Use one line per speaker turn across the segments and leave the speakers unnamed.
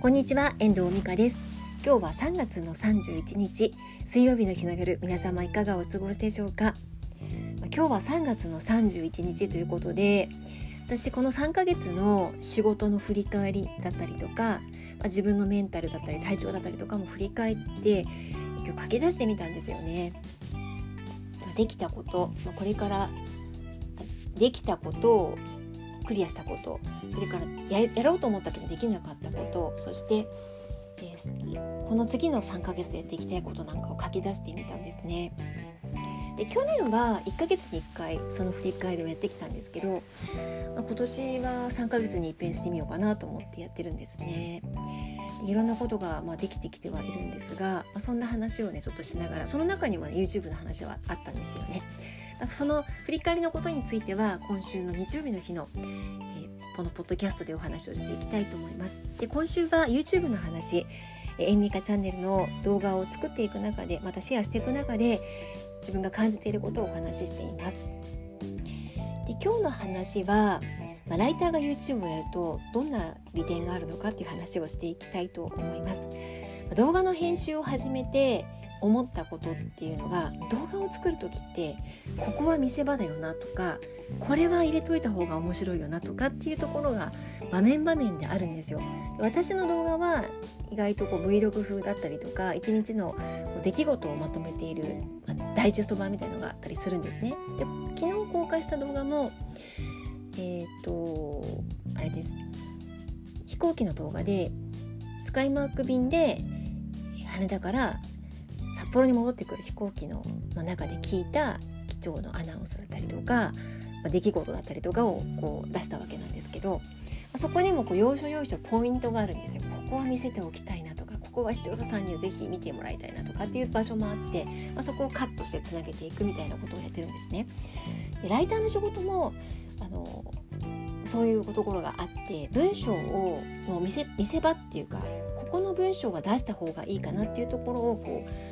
こんにちは遠藤美香です。今日は3月の31日水曜日の日の夜皆様いかがお過ごしでしょうか？今日は3月の31日ということで私この3ヶ月の仕事の振り返りだったりとかま自分のメンタルだったり体調だったりとかも振り返って今日書き出してみたんですよね。できたことこれからできたことをクリアしたことそれからややろうと思ったけどできなかったことそして、えー、この次の3ヶ月でやっていきたいことなんかを書き出してみたんですね。で去年は1ヶ月に1回その振り返りをやってきたんですけど、まあ、今年は3ヶ月に一遍してみようかなと思ってやってるんですね。いろんなことがまあできてきてはいるんですが、まあ、そんな話をねちょっとしながらその中には、ね、YouTube の話はあったんですよね。その振り返りのことについては今週の日曜日の日の、えー、このポッドキャストでお話をしていきたいと思います。で今週は YouTube の話えんみかチャンネルの動画を作っていく中でまたシェアしていく中で自分が感じていることをお話ししています。で今日の話は、まあ、ライターが YouTube をやるとどんな利点があるのかっていう話をしていきたいと思います。動画の編集を始めて思ったことっていうのが動画を作る時ってここは見せ場だよなとかこれは入れといた方が面白いよなとかっていうところが場面場面であるんですよ。私の動画は意外とこう Vlog 風だったりとか一日の出来事をまとめている、まあ、ダイジェスト版みたいのがあったりするんですね。で昨日公開した動画もえっ、ー、とあれです飛行機の動画でスカイマーク便で羽田から札幌に戻ってくる飛行機の中で聞いた機長のアナウンスだったりとか、まあ、出来事だったりとかをこう出したわけなんですけどそこにもこう要所要所ポイントがあるんですよ。ここは見せておきたいなとかここは視聴者さんには是非見てもらいたいなとかっていう場所もあって、まあ、そこをカットしてつなげていくみたいなことをやってるんですね。でライターの仕事もあのそういうところがあって文章をもう見せ見せ場っていうかここの文章は出した方がいいかなっていうところをこう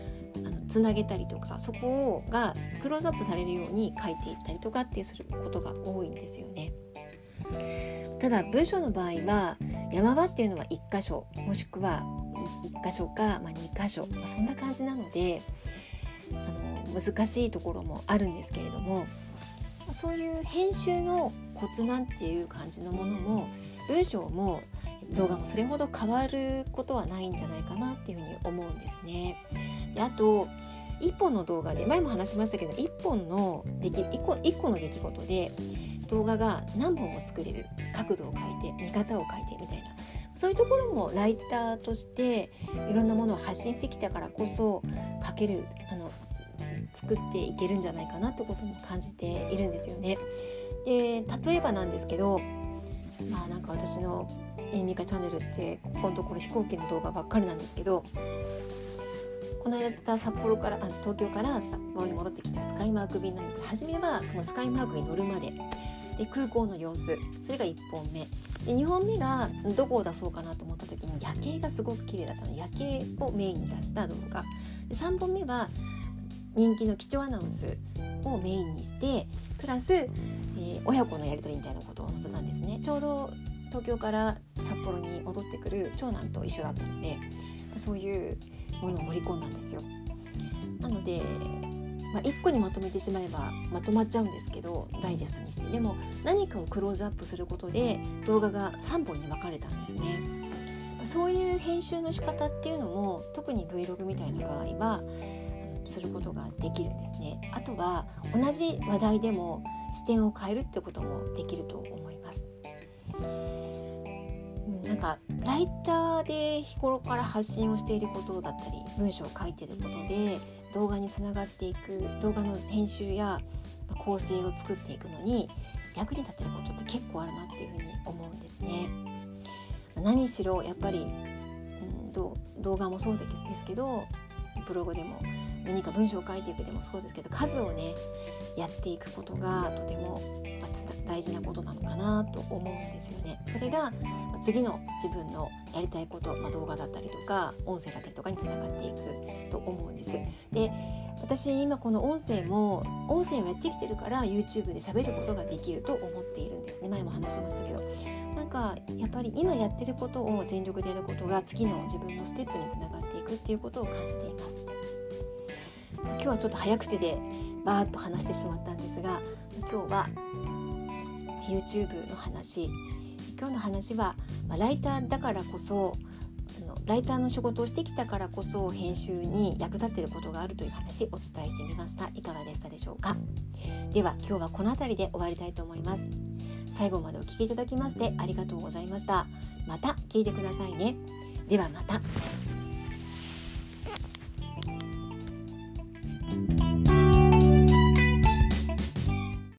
つなげたりとかそこがクローズアップされるように書いていったりとかってすることが多いんですよね。ただ文章の場合は山場っていうのは1箇所もしくは1箇所か、まあ、2箇所、まあ、そんな感じなのであの難しいところもあるんですけれどもそういう編集のコツなんていう感じのものも文章も動画もそれほど変わることはないんじゃないかなっていうふうに思うんですね。であと1本の動画で前も話しましたけど1本の出来 1, 個1個の出来事で動画が何本も作れる角度を変えて見方を変えてみたいなそういうところもライターとしていろんなものを発信してきたからこそ書けるあの作っていけるんじゃないかなってことも感じているんですよね。で例えばなんですけどまあなんか私のエイミカチャンネルってここのところ飛行機の動画ばっかりなんですけどこの間札幌からあ東京から札幌に戻ってきたスカイマーク便なんです初めはそのスカイマークに乗るまで。で空港の様子。それが1本目。で2本目がどこを出そうかなと思った時に夜景がすごく綺麗だったの。で夜景をメインに出した動画。で3本目は人気の基調アナウンスをメインにしてプラス、えー、親子のやり取りみたいなことを載せたんですね。ちょうど東京から札幌に戻ってくる長男と一緒だったのでそういうものを盛り込んだんですよ。なので、まあ、1個にまとめてしまえばまとまっちゃうんですけどダイジェストにしてでも何かをクローズアップすることで動画が3本に分かれたんですね。そういう編集の仕方っていうのも特に Vlog みたいな場合はすることができるんですね。あとは同じ話題でも視点を変えるってこともできると思います。なんかライターで日頃から発信をしていることだったり文章を書いてることで動画につながっていく動画の編集や構成を作っていくのに役に立ってることって結構あるなっていうふうに思うんですね。何しろやっぱり、うん、動画もそうですけどブログでも何か文章を書いていくでもそうですけど数をねやっていくことがとても大事なことなのかなと思うんですよね。それが次の自分のやりたいこと、まあ、動画だったりとか音声だったりとかにつながっていくと思うんです。で私今この音声も音声をやってきてるから YouTube で喋ることができると思っているんですね前も話しましたけどなんかやっぱり今やってることを全力でやることが次の自分のステップにつながっていくっていうことを感じています今日はちょっと早口でバーッと話してしまったんですが今日は YouTube の話。今日の話は、まあ、ライターだからこそあのライターの仕事をしてきたからこそ編集に役立っていることがあるという話お伝えしてみました。いかがでしたでしょうか？では今日はこの辺りで終わりたいと思います。最後までお聴きいただきましてありがとうございました。また聞いてくださいね。ではまた。